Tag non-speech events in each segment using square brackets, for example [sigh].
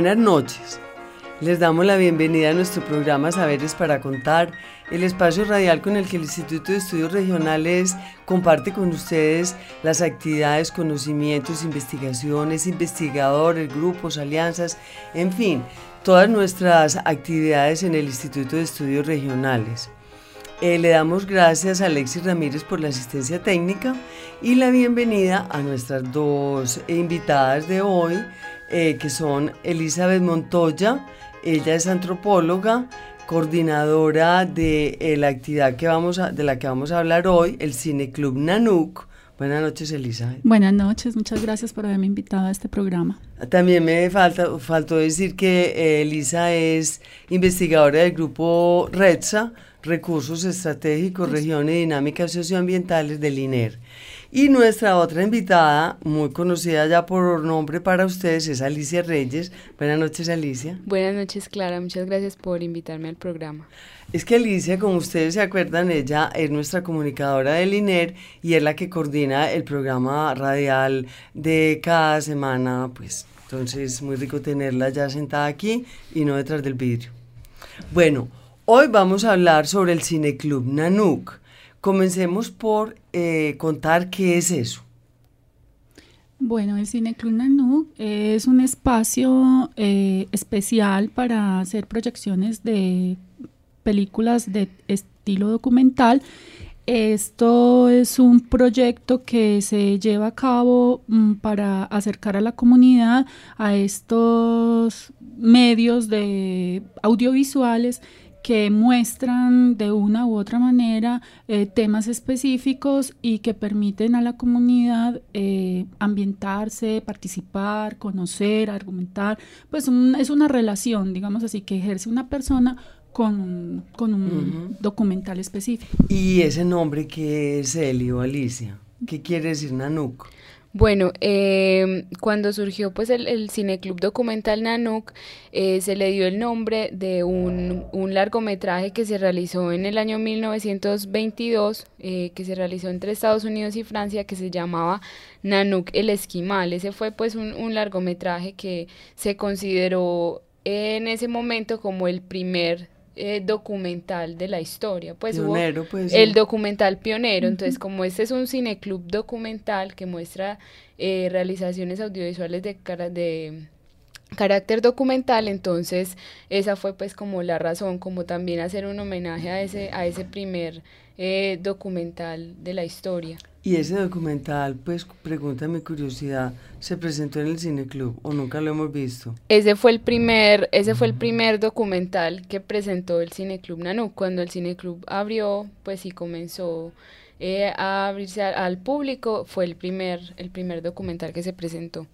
Buenas noches. Les damos la bienvenida a nuestro programa Saberes para Contar, el espacio radial con el que el Instituto de Estudios Regionales comparte con ustedes las actividades, conocimientos, investigaciones, investigadores, grupos, alianzas, en fin, todas nuestras actividades en el Instituto de Estudios Regionales. Eh, le damos gracias a Alexis Ramírez por la asistencia técnica y la bienvenida a nuestras dos invitadas de hoy, eh, que son Elizabeth Montoya, ella es antropóloga, coordinadora de eh, la actividad que vamos a- de la que vamos a hablar hoy, el Cine Club Nanuk. Buenas noches, Elizabeth. Buenas noches, muchas gracias por haberme invitado a este programa. También me falta, faltó decir que eh, Elisa es investigadora del grupo RETSA, Recursos Estratégicos, Regiones Dinámicas Socioambientales del INER. Y nuestra otra invitada, muy conocida ya por nombre para ustedes, es Alicia Reyes. Buenas noches, Alicia. Buenas noches, Clara. Muchas gracias por invitarme al programa. Es que Alicia, como ustedes se acuerdan, ella es nuestra comunicadora del INER y es la que coordina el programa radial de cada semana, pues entonces muy rico tenerla ya sentada aquí y no detrás del vidrio. Bueno, hoy vamos a hablar sobre el Cineclub Nanuk. Comencemos por eh, contar qué es eso. Bueno, el Cine Club Nanuk es un espacio eh, especial para hacer proyecciones de películas de estilo documental. Esto es un proyecto que se lleva a cabo mm, para acercar a la comunidad a estos medios de audiovisuales que muestran de una u otra manera eh, temas específicos y que permiten a la comunidad eh, ambientarse, participar, conocer, argumentar. Pues un- es una relación, digamos así, que ejerce una persona con un, con un documental específico. Y ese nombre que es Eli o Alicia. ¿Qué quiere decir Nanuk? Bueno, eh, cuando surgió pues el, Cineclub Documental Nanuk, eh, se le dio el nombre de un, largometraje que se realizó en el año 1922, eh, que se realizó entre Estados Unidos y Francia, que se llamaba Nanuk el Esquimal. Ese fue pues un largometraje que se consideró en ese momento como el primer eh, documental de la historia. Pues hubo- pues. el sí. documental pionero, entonces como este es un cineclub documental que muestra eh, realizaciones audiovisuales de, cara- de carácter documental, entonces esa fue pues como la razón, como también hacer un homenaje a ese, a ese primer eh, documental de la historia. Y ese documental, pues, pregunta mi curiosidad, ¿se presentó en el Cineclub o nunca lo hemos visto? Ese fue el primer, ese fue el primer documental que presentó el Cineclub Nanuk. Cuando el Cineclub abrió, pues y comenzó eh, a abrirse a- al público, fue el primer, el primer documental que se presentó.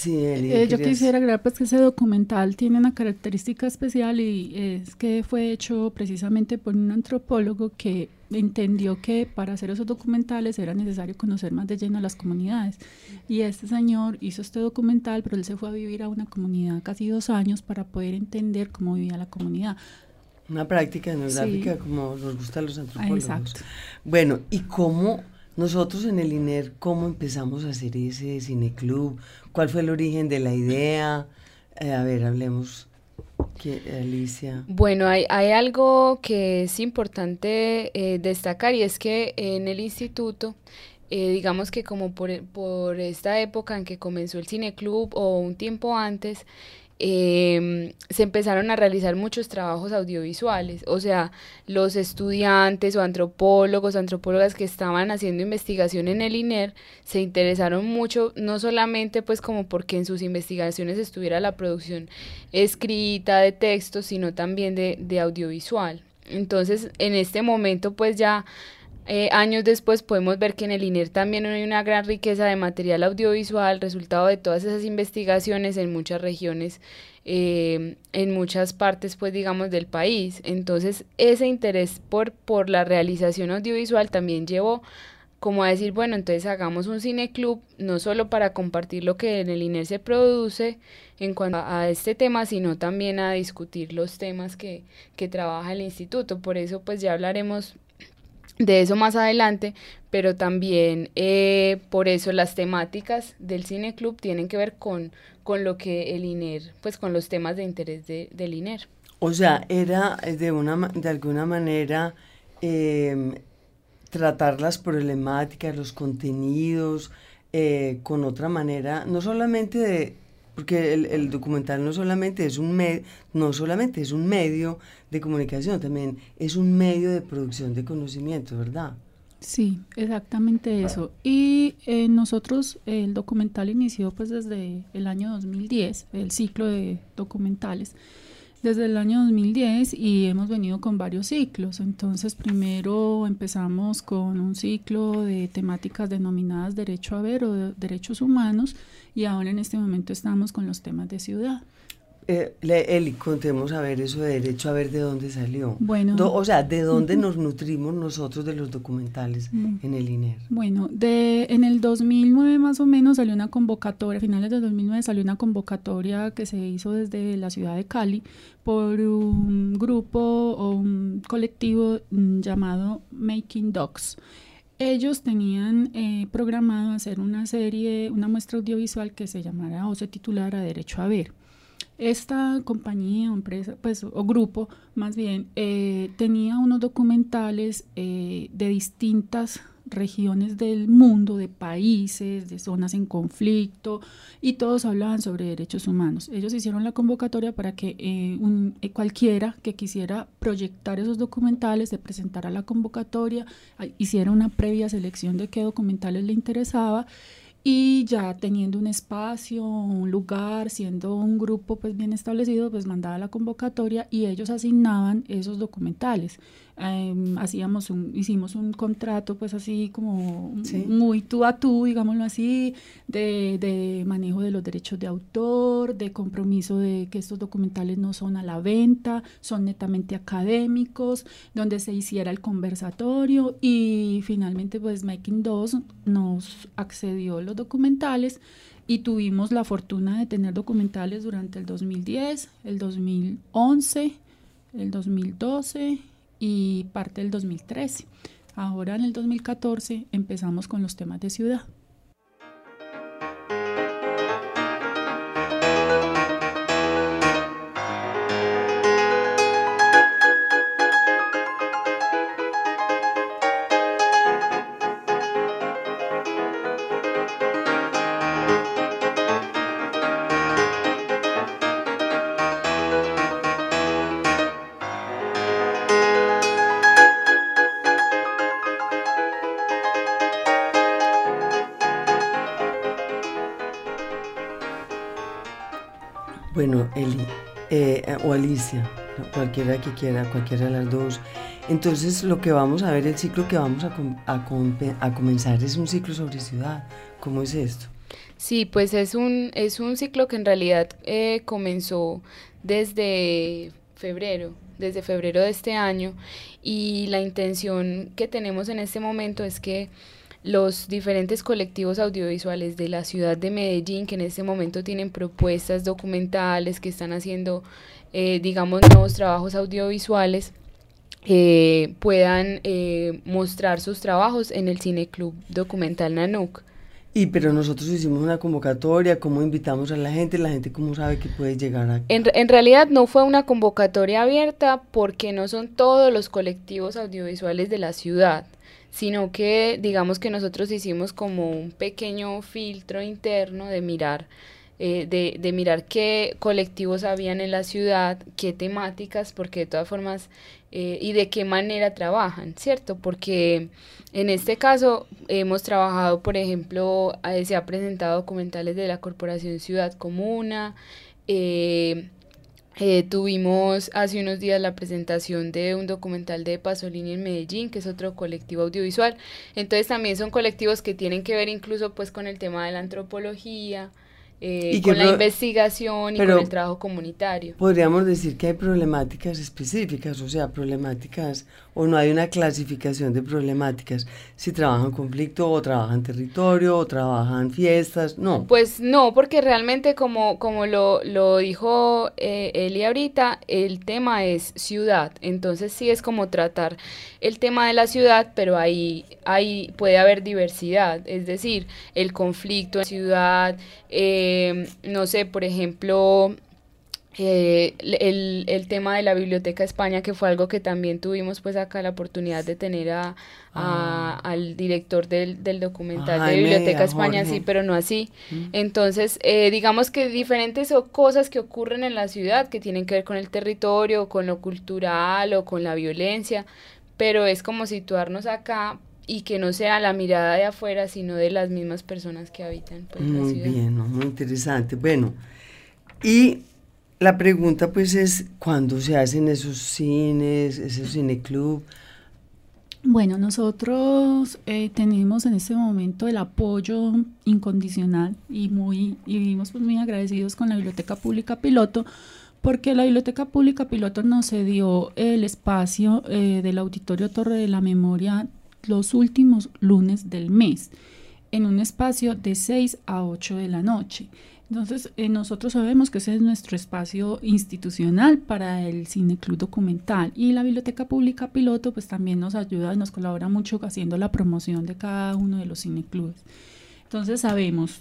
Sí, Eli. Eh, yo quisiera agregar pues que ese documental tiene una característica especial y es que fue hecho precisamente por un antropólogo que entendió que para hacer esos documentales era necesario conocer más de lleno a las comunidades. Y este señor hizo este documental, pero él se fue a vivir a una comunidad casi dos años para poder entender cómo vivía la comunidad. Una práctica etnográfica Sí. como nos gusta a los antropólogos. exacto. Bueno, ¿y cómo nosotros en el INER, cómo empezamos a hacer ese cineclub? ¿Cuál fue el origen de la idea? Eh, a ver, hablemos. ¿Qué, Alicia? Bueno, hay, hay algo que es importante eh, destacar y es que en el instituto, eh, digamos que como por, por esta época en que comenzó el cineclub o un tiempo antes, em, se empezaron a realizar muchos trabajos audiovisuales, o sea, los estudiantes o antropólogos, antropólogas que estaban haciendo investigación en el INER se interesaron mucho, no solamente pues como porque en sus investigaciones estuviera la producción escrita de textos, sino también de, de audiovisual. Entonces, en este momento pues ya eh, años después podemos ver que en el INER también hay una gran riqueza de material audiovisual, resultado de todas esas investigaciones en muchas regiones, eh, en muchas partes, pues digamos, del país. Entonces, ese interés por, por la realización audiovisual también llevó como a decir, bueno, entonces hagamos un cine club, no solo para compartir lo que en el INER se produce en cuanto a, este tema, sino también a discutir los temas que, que trabaja el instituto. Por eso, pues ya hablaremos de eso más adelante, pero también eh, por eso las temáticas del Cine Club tienen que ver con, con lo que el INER, pues con los temas de interés de, del INER. O sea, era eh, de, una, de alguna manera em, tratar las problemáticas, los contenidos, eh, con otra manera, no solamente de porque el, documental no solamente es un no solamente es un medio de comunicación, también es un medio de producción de conocimiento, ¿verdad? Sí, exactamente eso. Y eh, nosotros, el documental inició pues desde el año 2010, el ciclo de documentales desde el año 2010 y hemos venido con varios ciclos. Entonces, primero empezamos con un ciclo de temáticas denominadas derecho a ver o derechos humanos y ahora en este momento estamos con los temas de ciudad. Eh, Eli, contemos a ver eso de derecho a ver de dónde salió. Bueno, o sea, de dónde nos nutrimos nosotros de los documentales mm. en el INER. Bueno, de en el 2009 más o menos salió una convocatoria, a finales del 2009 salió una convocatoria que se hizo desde la ciudad de Cali por un grupo o un colectivo mm, llamado Making Dogs ellos tenían eh, programado hacer una serie, una muestra audiovisual que se llamara o se titulara Derecho a Ver. Esta compañía o empresa, pues, o grupo más bien, eh, tenía unos documentales eh, de distintas regiones del mundo, de países, de zonas en conflicto, y todos hablaban sobre derechos humanos. Ellos hicieron la convocatoria para que eh, un, cualquiera que quisiera proyectar esos documentales se presentara a la convocatoria, hiciera una previa selección de qué documentales le interesaba y ya teniendo un espacio, un lugar, siendo un grupo pues bien establecido, pues mandaba la convocatoria y ellos asignaban esos documentales. Em, hacíamos un, hicimos un contrato pues así como muy tú a tú, digámoslo así, de, de, manejo de los derechos de autor, de compromiso de que estos documentales no son a la venta, son netamente académicos, donde se hiciera el conversatorio y finalmente pues Making 2 nos accedió los documentales y tuvimos la fortuna de tener documentales durante el 2010, el 2011, el 2012 y parte del 2013. Ahora en el 2014 empezamos con los temas de ciudad. Bueno, Eli eh, o Alicia, cualquiera que quiera, cualquiera de las dos. Entonces lo que vamos a ver, el ciclo que vamos a, a, comenzar es un ciclo sobre ciudad. ¿Cómo es esto? Sí, pues es un, es un ciclo que en realidad eh, comenzó desde febrero, desde febrero de este año y la intención que tenemos en este momento es que los diferentes colectivos audiovisuales de la ciudad de Medellín que en este momento tienen propuestas documentales, que están haciendo, eh, digamos, nuevos trabajos audiovisuales, eh, puedan eh, mostrar sus trabajos en el Cine Club Documental Nanuk. Y pero nosotros hicimos una convocatoria, ¿cómo invitamos a la gente? La gente cómo sabe que puede llegar a... En, en realidad no fue una convocatoria abierta porque no son todos los colectivos audiovisuales de la ciudad sino que digamos que nosotros hicimos como un pequeño filtro interno de mirar eh, de, de, mirar qué colectivos habían en la ciudad, qué temáticas, porque de todas formas, eh, y de qué manera trabajan, ¿cierto? Porque en este caso hemos trabajado, por ejemplo, eh, se ha presentado documentales de la Corporación Ciudad Comuna, tuvimos hace unos días la presentación de un documental de Pasolini en Medellín, que es otro colectivo audiovisual. Entonces también son colectivos que tienen que ver incluso pues con el tema de la antropología, eh, con la investigación y con el trabajo comunitario. Podríamos decir que hay problemáticas específicas, o sea, problemáticas, o no hay una clasificación de problemáticas, si trabajan conflicto o trabajan territorio o trabajan fiestas, no. Pues no, porque realmente como, como lo, lo dijo eh, Eli ahorita, el tema es ciudad, entonces sí es como tratar el tema de la ciudad, pero ahí, ahí puede haber diversidad, es decir, el conflicto en ciudad, eh, no sé, por ejemplo, eh, el, el, tema de la Biblioteca España, que fue algo que también tuvimos pues acá la oportunidad de tener a, ah. al director del, del documental de Biblioteca España, sí, pero no así. Mm. Entonces, eh, digamos que diferentes cosas que ocurren en la ciudad que tienen que ver con el territorio, con lo cultural o con la violencia, pero es como situarnos acá y que no sea la mirada de afuera, sino de las mismas personas que habitan pues, muy la ciudad. bien, muy interesante. Bueno, y la pregunta pues es, ¿cuándo se hacen esos cines, esos cineclub? Bueno, nosotros eh, tenemos en este momento el apoyo incondicional y muy y vivimos pues muy agradecidos con la Biblioteca Pública Piloto porque la Biblioteca Pública Piloto nos cedió el espacio eh, del Auditorio Torre de la Memoria los últimos lunes del mes, en un espacio de 6 a 8 de la noche. Entonces, eh, nosotros sabemos que ese es nuestro espacio institucional para el Cine Club Documental y la Biblioteca Pública Piloto pues también nos ayuda y nos colabora mucho haciendo la promoción de cada uno de los cineclubes. Entonces sabemos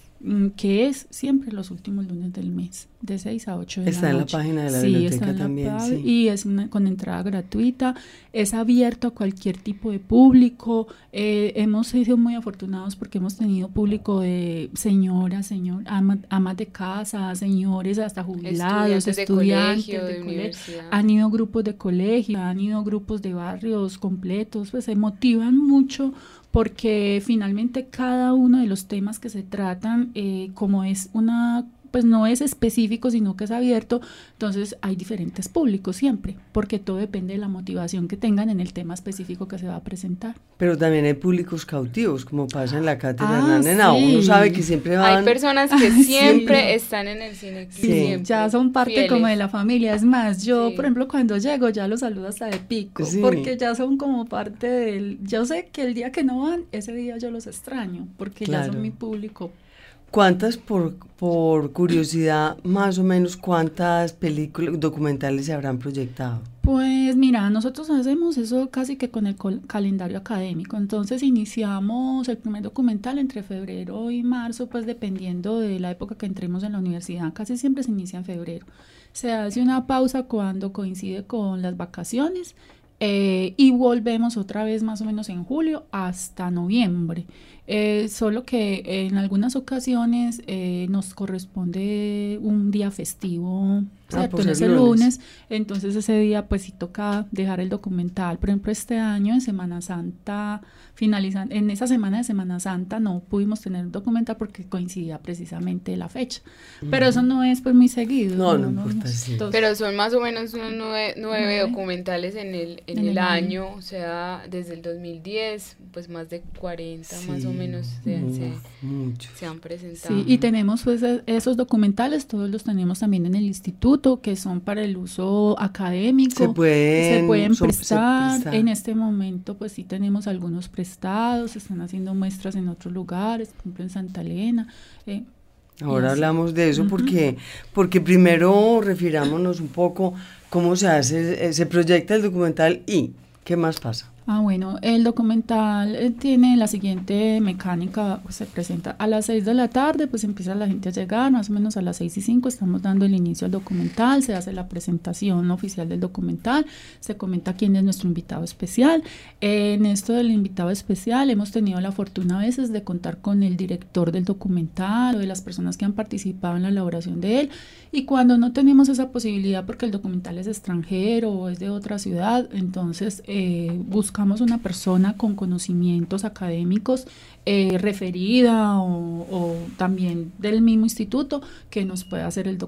que es siempre los últimos lunes del mes, de 6 a 8 de está la noche. Está en la página de la biblioteca también. sí. Y es con entrada gratuita, es abierto a cualquier tipo de público. Eh, hemos sido muy afortunados porque hemos tenido público de señoras, señor, amas de casa, señores, hasta jubilados, estudiantes, de, colegio, Han ido grupos de colegio, han ido grupos de barrios completos, pues se motivan mucho porque finalmente cada uno de los temas que se tratan, eh, como es una pues no es específico, sino que es abierto, entonces hay diferentes públicos siempre, porque todo depende de la motivación que tengan en el tema específico que se va a presentar. Pero también hay públicos cautivos, como pasa en la cátedra ah, Nena, uno sabe que siempre van... Hay personas que [laughs] siempre están en el cine. Sí, ya son parte como de la familia, es más, yo por ejemplo cuando llego ya los saludo hasta de pico, porque ya son como parte del... Yo sé que el día que no van, ese día yo los extraño, porque ya son mi público ¿Cuántas, por, por curiosidad, más o menos, cuántas películas documentales se habrán proyectado? Pues mira, nosotros hacemos eso casi que con el calendario académico. Entonces iniciamos el primer documental entre febrero y marzo, pues dependiendo de la época que entremos en la universidad. Casi siempre se inicia en febrero. Se hace una pausa cuando coincide con las vacaciones eh, y volvemos otra vez más o menos en julio hasta noviembre. Eh, solo que en algunas ocasiones eh, nos corresponde un día festivo, ah, ¿cierto? Pues el lunes. Entonces ese día pues sí toca dejar el documental. Por ejemplo, este año en Semana Santa, finalizando, en esa semana de Semana Santa no pudimos tener el documental porque coincidía precisamente la fecha. Pero eso no es pues muy seguido. No, no, importa, sí. Pero son más o menos unos nueve, documentales en el, en, el, año, o sea, desde el 2010, pues más de 40 más o menos menos se, han presentado. Sí, y tenemos pues e, esos documentales, todos los tenemos también en el instituto, que son para el uso académico. Se pueden, se pueden prestar. En este momento pues sí tenemos algunos prestados, se están haciendo muestras en otros lugares, por ejemplo en Santa Elena. Eh, Ahora hablamos de eso porque, porque primero refirámonos un poco cómo se hace, eh, se proyecta el documental y qué más pasa. Ah, bueno, el documental eh, tiene la siguiente mecánica, pues, se presenta a las 6 de la tarde, pues empieza la gente a llegar, más o menos a las 6 y 5 estamos dando el inicio al documental, se hace la presentación oficial del documental, se comenta quién es nuestro invitado especial. en esto del invitado especial hemos tenido la fortuna a veces de contar con el director del documental o de las personas que han participado en la elaboración de él y cuando no tenemos esa posibilidad porque el documental es extranjero o es de otra ciudad, entonces eh, buscamos una persona con conocimientos académicos eh, referida o, también del mismo instituto que nos pueda hacer el,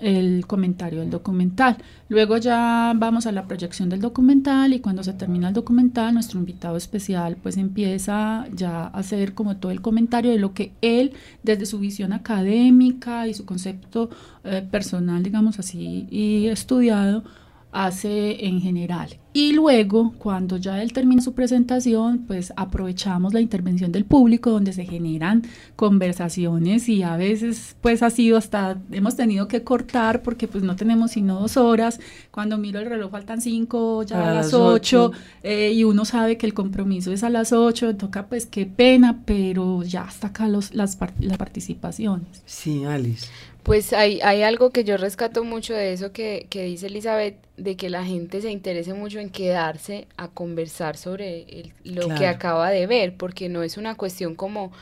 el comentario del documental. Luego ya vamos a la proyección del documental y cuando se termina el documental, nuestro invitado especial pues empieza ya a hacer como todo el comentario de lo que él desde su visión académica y su concepto eh, personal, digamos así, y estudiado, hace en general. Y luego, cuando ya él termina su presentación, pues aprovechamos la intervención del público donde se generan conversaciones y a veces pues ha sido hasta, hemos tenido que cortar porque pues no tenemos sino dos horas. Cuando miro el reloj faltan cinco, ya a, las ocho, eh, y uno sabe que el compromiso es a las ocho, toca pues qué pena, pero ya hasta acá los, las, las participaciones. Sí, Alice. Pues hay, hay algo que yo rescato mucho de eso que, que, dice Elizabeth, de que la gente se interese mucho en quedarse a conversar sobre lo que acaba de ver, porque no es una cuestión como,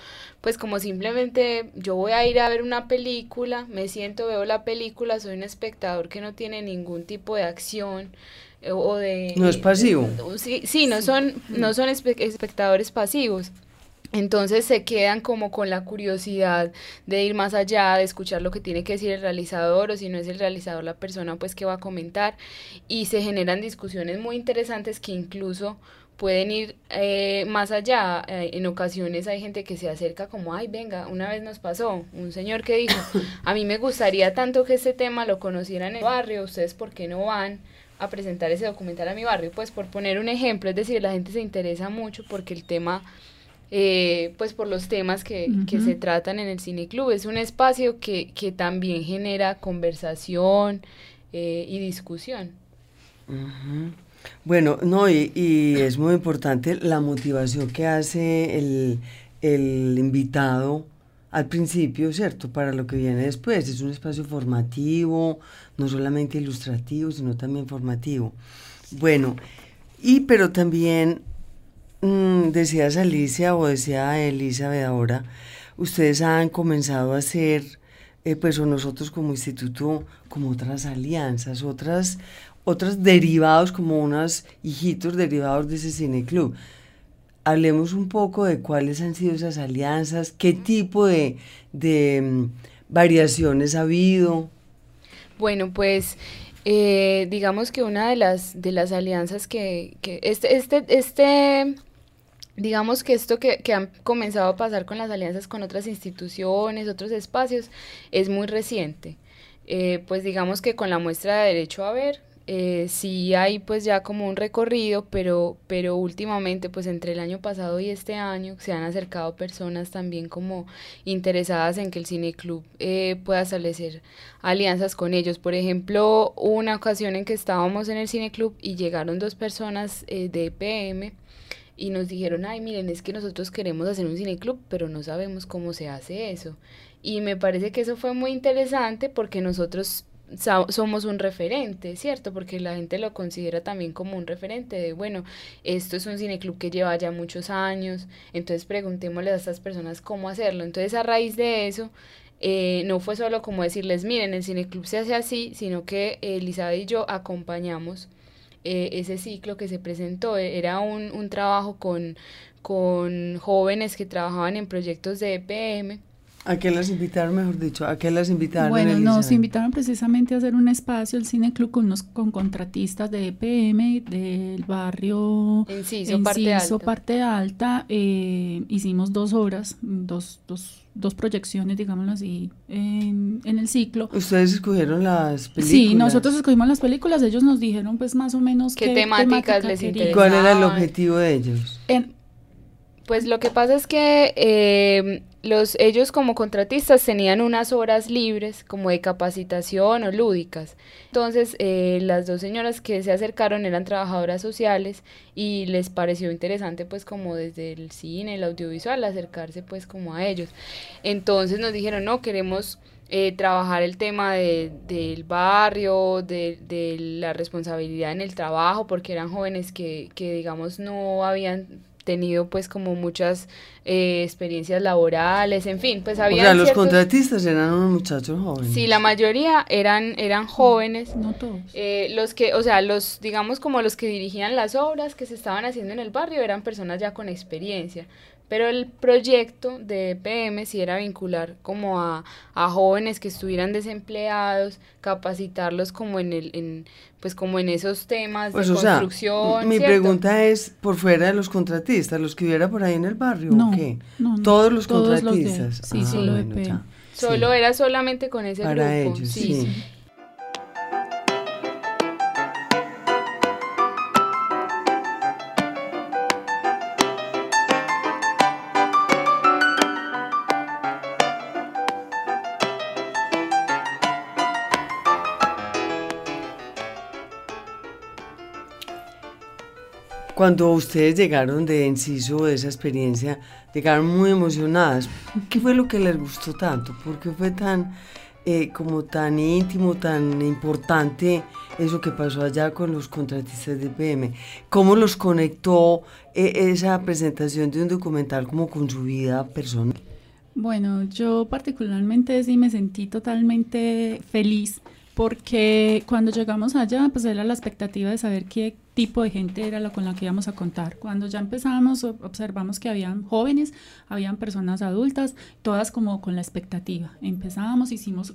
pues como simplemente yo voy a ir a ver una película, me siento, veo la película, soy un espectador que no tiene ningún tipo de acción eh, o de... No es pasivo. sí, sí, no son, no son espectadores pasivos. Entonces se quedan como con la curiosidad de ir más allá, de escuchar lo que tiene que decir el realizador o si no es el realizador la persona pues que va a comentar y se generan discusiones muy interesantes que incluso pueden ir eh, más allá. Eh, en ocasiones hay gente que se acerca como, ay, venga, una vez nos pasó un señor que dijo, a mí me gustaría tanto que este tema lo conocieran en el barrio, ustedes por qué no van a presentar ese documental a mi barrio. Pues por poner un ejemplo, es decir, la gente se interesa mucho porque el tema eh, pues por los temas que, que, se tratan en el Cine Club. Es un espacio que, que también genera conversación eh, y discusión. Bueno, no, y, y, es muy importante la motivación que hace el, el invitado al principio, ¿cierto? Para lo que viene después. Es un espacio formativo, no solamente ilustrativo, sino también formativo. Bueno, y pero también Mm, decías Alicia o decía Elizabeth ahora, ustedes han comenzado a hacer, eh, pues o nosotros como instituto, como otras alianzas, otras, otros derivados, como unos hijitos derivados de ese cine club. Hablemos un poco de cuáles han sido esas alianzas, qué tipo de, de mm, variaciones ha habido. Bueno, pues eh, digamos que una de las de las alianzas que, que este, este, este digamos que esto que, que, han comenzado a pasar con las alianzas con otras instituciones, otros espacios, es muy reciente. Eh, pues digamos que con la muestra de derecho a ver, eh, sí hay pues ya como un recorrido, pero, pero últimamente pues entre el año pasado y este año se han acercado personas también como interesadas en que el Cine Club eh, pueda establecer alianzas con ellos. Por ejemplo, una ocasión en que estábamos en el Cine Club y llegaron dos personas eh, de EPM, y nos dijeron, ay, miren, es que nosotros queremos hacer un cineclub, pero no sabemos cómo se hace eso. Y me parece que eso fue muy interesante porque nosotros somos un referente, ¿cierto? Porque la gente lo considera también como un referente de, bueno, esto es un cineclub que lleva ya muchos años, entonces preguntémosle a estas personas cómo hacerlo. Entonces a raíz de eso, eh, no fue solo como decirles, miren, el cineclub se hace así, sino que Elizabeth y yo acompañamos eh, ese ciclo que se presentó. E, era un, un trabajo con, con jóvenes que trabajaban en proyectos de EPM. ¿A qué las invitaron, mejor dicho? ¿A qué las invitaron? Bueno, nos invitaron precisamente a hacer un espacio, el Cine Club, con, unos, con contratistas de EPM del barrio Enciso, parte alta. Parte alta. Eh, hicimos dos horas, dos, dos dos proyecciones, digámoslo así, en, en, el ciclo. ¿Ustedes escogieron las películas? Sí, nosotros escogimos las películas, ellos nos dijeron pues más o menos qué, temáticas les interesaban. ¿Y cuál era el objetivo de ellos? pues lo que pasa es que eh, los, ellos como contratistas tenían unas horas libres como de capacitación o lúdicas. Entonces eh, las dos señoras que se acercaron eran trabajadoras sociales y les pareció interesante pues como desde el cine, el audiovisual, acercarse pues como a ellos. Entonces nos dijeron, no, queremos eh, trabajar el tema de, del barrio, de, de, la responsabilidad en el trabajo, porque eran jóvenes que, que digamos no habían tenido pues como muchas eh, experiencias laborales, en fin, pues había... O sea, los contratistas eran unos muchachos jóvenes. Sí, la mayoría eran, eran jóvenes. No todos. Eh, los que, o sea, los, digamos como los que dirigían las obras que se estaban haciendo en el barrio eran personas ya con experiencia. Pero el proyecto de EPM sí era vincular como a, a, jóvenes que estuvieran desempleados, capacitarlos como en el, en, pues como en esos temas pues, de o sea, construcción. Mi ¿cierto? pregunta es por fuera de los contratistas, los que hubiera por ahí en el barrio, No, ¿o qué? no, no, Todos los todos los de- contratistas. sí, Ah, solo bueno, EPM. ya. Solo Sí. era solamente con ese Para grupo. ellos, sí. sí. Cuando ustedes llegaron de Enciso, de esa experiencia, llegaron muy emocionadas. ¿Qué fue lo que les gustó tanto? ¿Por qué fue tan, eh, como tan íntimo, tan importante eso que pasó allá con los contratistas de PM? ¿Cómo los conectó eh, esa presentación de un documental como con su vida personal? Bueno, yo particularmente sí me sentí totalmente feliz porque cuando llegamos allá, pues era la expectativa de saber qué tipo de gente era la con la que íbamos a contar. Cuando ya empezamos, observamos que habían jóvenes, habían personas adultas, todas como con la expectativa. Empezamos, hicimos,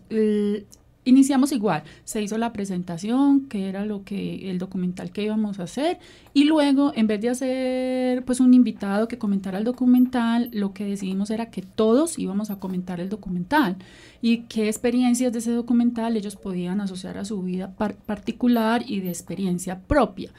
iniciamos igual, se hizo la presentación, que era lo que el documental que íbamos a hacer, y luego, en vez de hacer pues un invitado que comentara el documental, lo que decidimos era que todos íbamos a comentar el documental y qué experiencias de ese documental ellos podían asociar a su vida par- particular y de experiencia propia.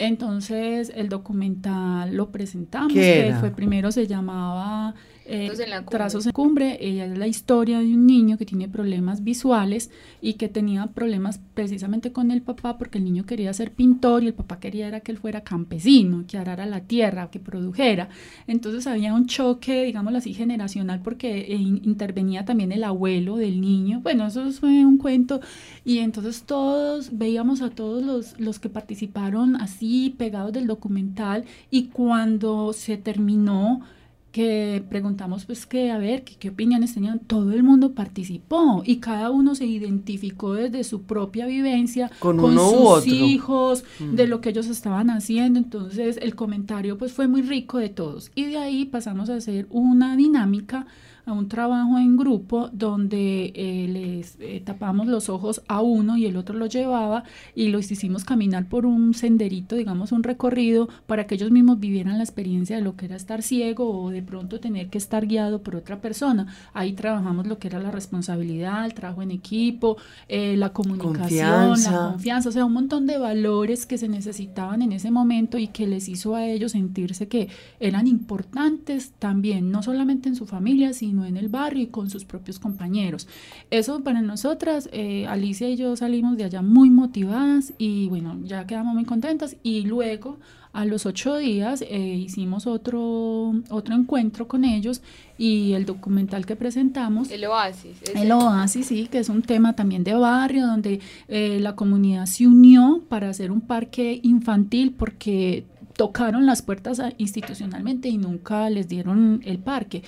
Entonces el documental lo presentamos, ¿Qué que fue primero se llamaba eh, Trazos en la cumbre. Trazos en cumbre. Ella es la historia de un niño que tiene problemas visuales y que tenía problemas precisamente con el papá porque el niño quería ser pintor y el papá quería era que él fuera campesino, que arara la tierra, que produjera. Entonces había un choque, digámoslo así, generacional porque eh, in- intervenía también el abuelo del niño. Bueno, eso fue un cuento y entonces todos veíamos a todos los, los que participaron así pegados del documental y cuando se terminó que preguntamos pues que a ver qué, qué opiniones tenían, todo el mundo participó y cada uno se identificó desde su propia vivencia Con uno u sus otro. hijos, Mm. de lo que ellos estaban haciendo, entonces el comentario pues fue muy rico de todos y de ahí pasamos a hacer una dinámica a un trabajo en grupo donde eh, les eh, tapamos los ojos a uno y el otro lo llevaba y los hicimos caminar por un senderito, digamos un recorrido, para que ellos mismos vivieran la experiencia de lo que era estar ciego o de pronto tener que estar guiado por otra persona. Ahí trabajamos lo que era la responsabilidad, el trabajo en equipo, eh, la comunicación, Confianza. la confianza, o sea, un montón de valores que se necesitaban en ese momento y que les hizo a ellos sentirse que eran importantes también, no solamente en su familia, sino en el barrio y con sus propios compañeros. Eso para nosotras, eh, Alicia y yo salimos de allá muy motivadas y bueno, ya quedamos muy contentas y luego a los ocho días eh, hicimos otro, otro encuentro con ellos y el documental que presentamos El oasis. el oasis, sí, que es un tema también de barrio, donde eh, la comunidad se unió para hacer un parque infantil porque tocaron las puertas institucionalmente y nunca les dieron el parque.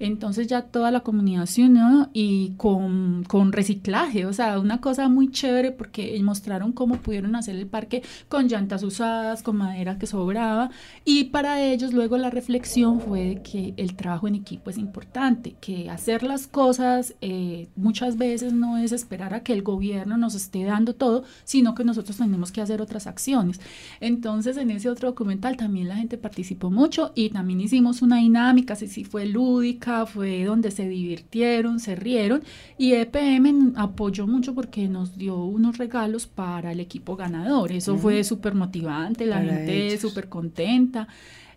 Entonces ya toda la comunidad se unió y con, con reciclaje, o sea, una cosa muy chévere porque mostraron cómo pudieron hacer el parque con llantas usadas, con madera que sobraba y para ellos luego la reflexión fue que el trabajo en equipo es importante, que hacer las cosas eh, muchas veces no es esperar a que el gobierno nos esté dando todo, sino que nosotros tenemos que hacer otras acciones. Entonces en ese otro documental también la gente participó mucho y también hicimos una dinámica, si sí fue lúdica, fue donde se divirtieron, se rieron y EPM apoyó mucho porque nos dio unos regalos para el equipo ganador. Eso fue súper motivante, la Para gente súper contenta.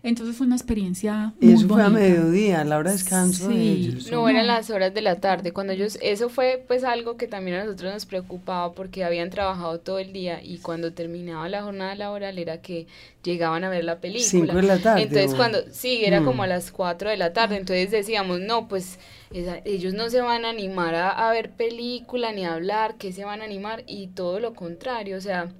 Entonces fue una experiencia muy eso fue a mediodía, a la hora de descanso de ellos. No, eran las horas de la tarde, cuando ellos, eso fue pues algo que también a nosotros nos preocupaba porque habían trabajado todo el día y cuando terminaba la jornada laboral era que llegaban a ver la película. Cinco de la tarde, Entonces ¿o? cuando, sí, era Mm. como a las 4 de la tarde, entonces decíamos, no, pues esa- ellos no se van a animar a, a ver película ni a hablar, que se van a animar y todo lo contrario, o sea,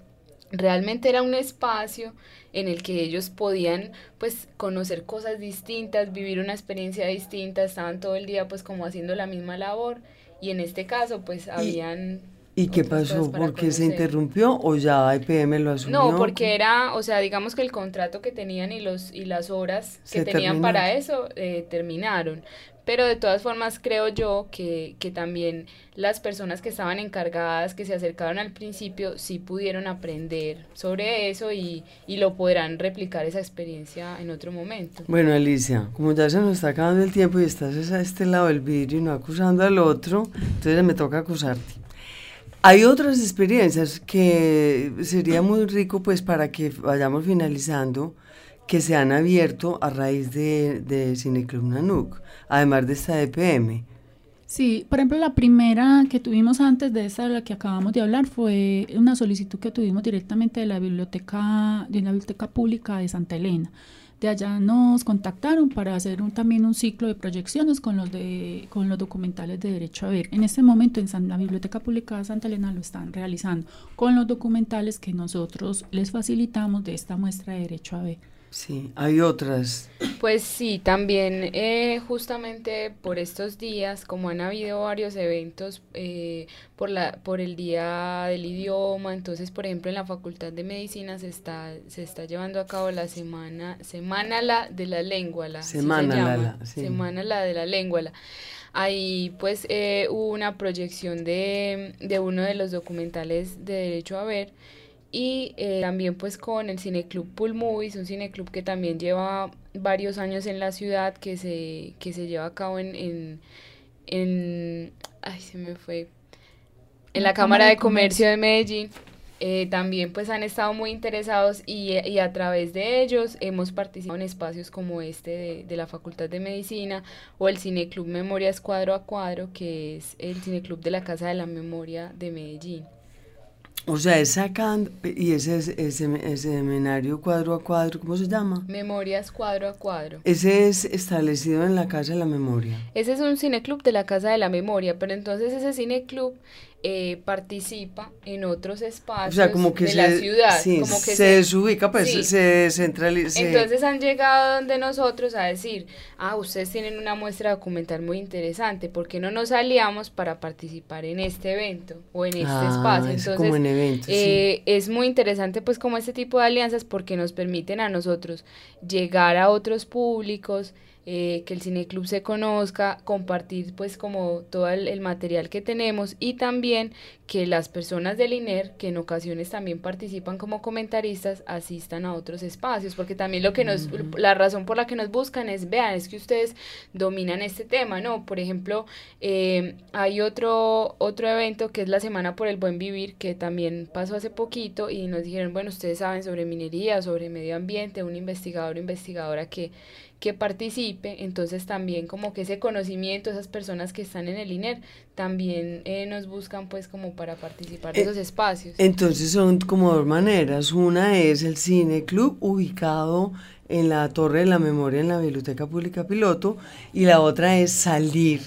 realmente era un espacio en el que ellos podían pues conocer cosas distintas, vivir una experiencia distinta, estaban todo el día pues como haciendo la misma labor y en este caso pues habían ¿Y qué cosas pasó? ¿Por qué se interrumpió o ya IPM lo asumió? No, porque era, o sea, digamos que el contrato que tenían y los y las horas que tenían para eso eh, terminaron. Pero de todas formas creo yo que, que también las personas que estaban encargadas, que se acercaron al principio, sí pudieron aprender sobre eso y, y lo podrán replicar esa experiencia en otro momento. Bueno, Alicia, como ya se nos está acabando el tiempo y estás es a este lado del vidrio y no acusando al otro, entonces me toca acusarte. Hay otras experiencias que sería muy rico pues para que vayamos finalizando que se han abierto a raíz de, de Cineclub Nanuk, además de esta EPM. Sí, por ejemplo, la primera que tuvimos antes de esa, la que acabamos de hablar, fue una solicitud que tuvimos directamente de la biblioteca, de la biblioteca pública de Santa Elena. De allá nos contactaron para hacer un- también un ciclo de proyecciones con los de, con los documentales de derecho a ver. En este momento en San- la biblioteca pública de Santa Elena lo están realizando con los documentales que nosotros les facilitamos de esta muestra de derecho a ver. Sí, hay otras. Pues sí, también eh, justamente por estos días, como han habido varios eventos eh, por la por el día del idioma, entonces por ejemplo en la Facultad de Medicina se está se está llevando a cabo la semana semana la de la lengua, la se Semana la- llama, la, sí. semana la de la lengua. la. Ahí pues eh, hubo una proyección de, de uno de los documentales de Derecho a Ver y eh, también pues con el Cineclub Pool Movies, un cineclub que también lleva varios años en la ciudad, que se, que se lleva a cabo en, en, en- ay se me fue, en la Cámara de Comercio de Medellín. Eh, también pues han estado muy interesados y, y a través de ellos hemos participado en espacios como este de, de la Facultad de Medicina o el Cineclub Memorias Cuadro a Cuadro, que es el Cineclub de la Casa de la Memoria de Medellín. O sea, es sacando, y ese, ese, ese seminario cuadro a cuadro, ¿cómo se llama? Memorias Cuadro a Cuadro. Ese es establecido en la Casa de la Memoria. Ese es un cineclub de la Casa de la Memoria, pero entonces ese cineclub eh, participa en otros O espacios sea, como que de se, la ciudad. sí, como que se, desubica, pues sí. se descentraliza. Entonces han llegado donde nosotros a decir, ah, ustedes tienen una muestra documental muy interesante, ¿por qué no nos aliamos para participar en este evento o en este Ah, espacio? es Entonces, como en eventos, sí. eh, es muy interesante pues como este tipo de alianzas porque nos permiten a nosotros llegar a otros públicos, eh, que el cineclub se conozca, compartir pues como todo el, el material que tenemos y también que las personas del INER, que en ocasiones también participan como comentaristas, asistan a otros espacios, porque también lo que nos, la razón por la que nos buscan es, vean, es que ustedes dominan este tema, ¿no? Por ejemplo, eh, hay otro, otro evento que es la Semana por el Buen Vivir, que también pasó hace poquito y nos dijeron, bueno, ustedes saben sobre minería, sobre medio ambiente, un investigador o investigadora que que participe, entonces también como que ese conocimiento, esas personas que están en el INER, también eh, nos buscan pues como para participar de Eh, esos espacios. Entonces son como dos maneras. Una es el Cine Club ubicado en la Torre de la Memoria en la Biblioteca Pública Piloto y la otra es salir,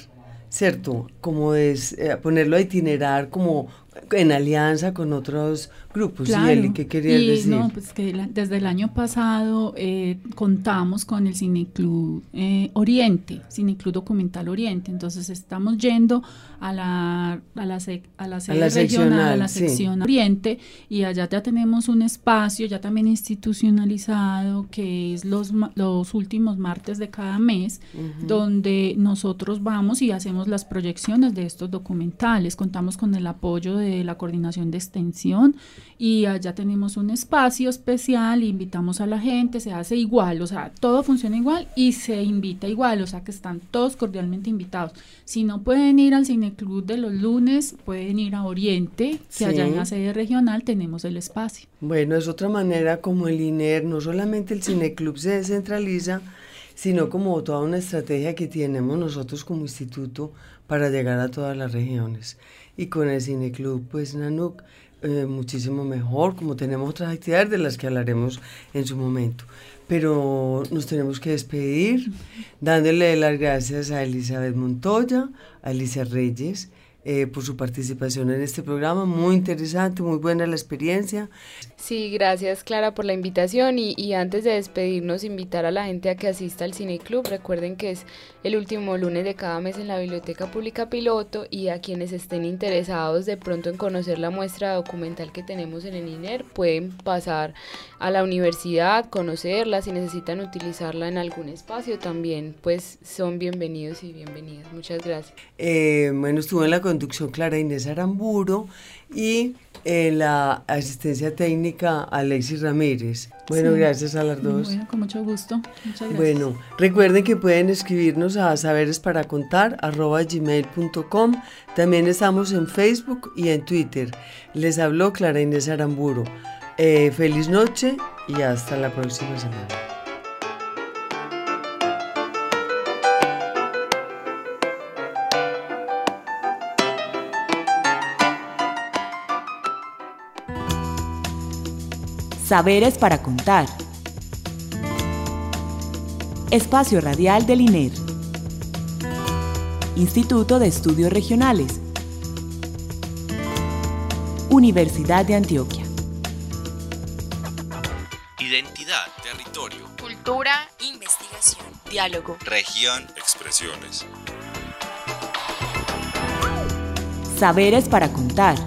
¿cierto? Como es eh, ponerlo a itinerar como en alianza con otros grupos. Claro. ¿Y Eli, qué querías y decir? no, pues que la- desde el año pasado eh, contamos con el Cineclub eh, Oriente, Cineclub Documental Oriente. Entonces estamos yendo a la, a la, sec- a la sede la regional, a la sí. sección Oriente, y allá ya tenemos un espacio ya también institucionalizado que es los, los últimos martes de cada mes, donde nosotros vamos y hacemos las proyecciones de estos documentales. Contamos con el apoyo de la coordinación de extensión y allá tenemos un espacio especial, invitamos a la gente, se hace igual, o sea, todo funciona igual y se invita igual, o sea que están todos cordialmente invitados. Si no pueden ir al Cineclub de los lunes, pueden ir a Oriente, que allá en la sede regional tenemos el espacio. Bueno, es otra manera como el INER, no solamente el Cineclub se descentraliza, sino como toda una estrategia que tenemos nosotros como instituto para llegar a todas las regiones. Y con el Cineclub, pues Nanuk, eh, muchísimo mejor, como tenemos otras actividades de las que hablaremos en su momento. Pero nos tenemos que despedir dándole las gracias a Elizabeth Montoya, a Alicia Reyes, eh, por su participación en este programa. Muy interesante, muy buena la experiencia. Sí, gracias Clara por la invitación y, y, antes de despedirnos invitar a la gente a que asista al Cine Club. Recuerden que es el último lunes de cada mes en la Biblioteca Pública Piloto y a quienes estén interesados de pronto en conocer la muestra documental que tenemos en el INER pueden pasar a la universidad, conocerla, si necesitan utilizarla en algún espacio también, pues son bienvenidos y bienvenidas. Muchas gracias. Eh, bueno, estuvo en la conducción Clara Inés Aramburo y en la asistencia técnica Alexis Ramírez. Bueno, gracias a las dos. Bueno, con mucho gusto. Muchas gracias. Bueno, recuerden que pueden escribirnos a saberes para contar gmail.com. También estamos en Facebook y en Twitter. Les habló Clara Inés Aramburo. Eh, feliz noche y hasta la próxima semana. Saberes para contar. Espacio Radial del INER. Instituto de Estudios Regionales. Universidad de Antioquia. Cultura, investigación, diálogo, región, expresiones. Saberes para contar.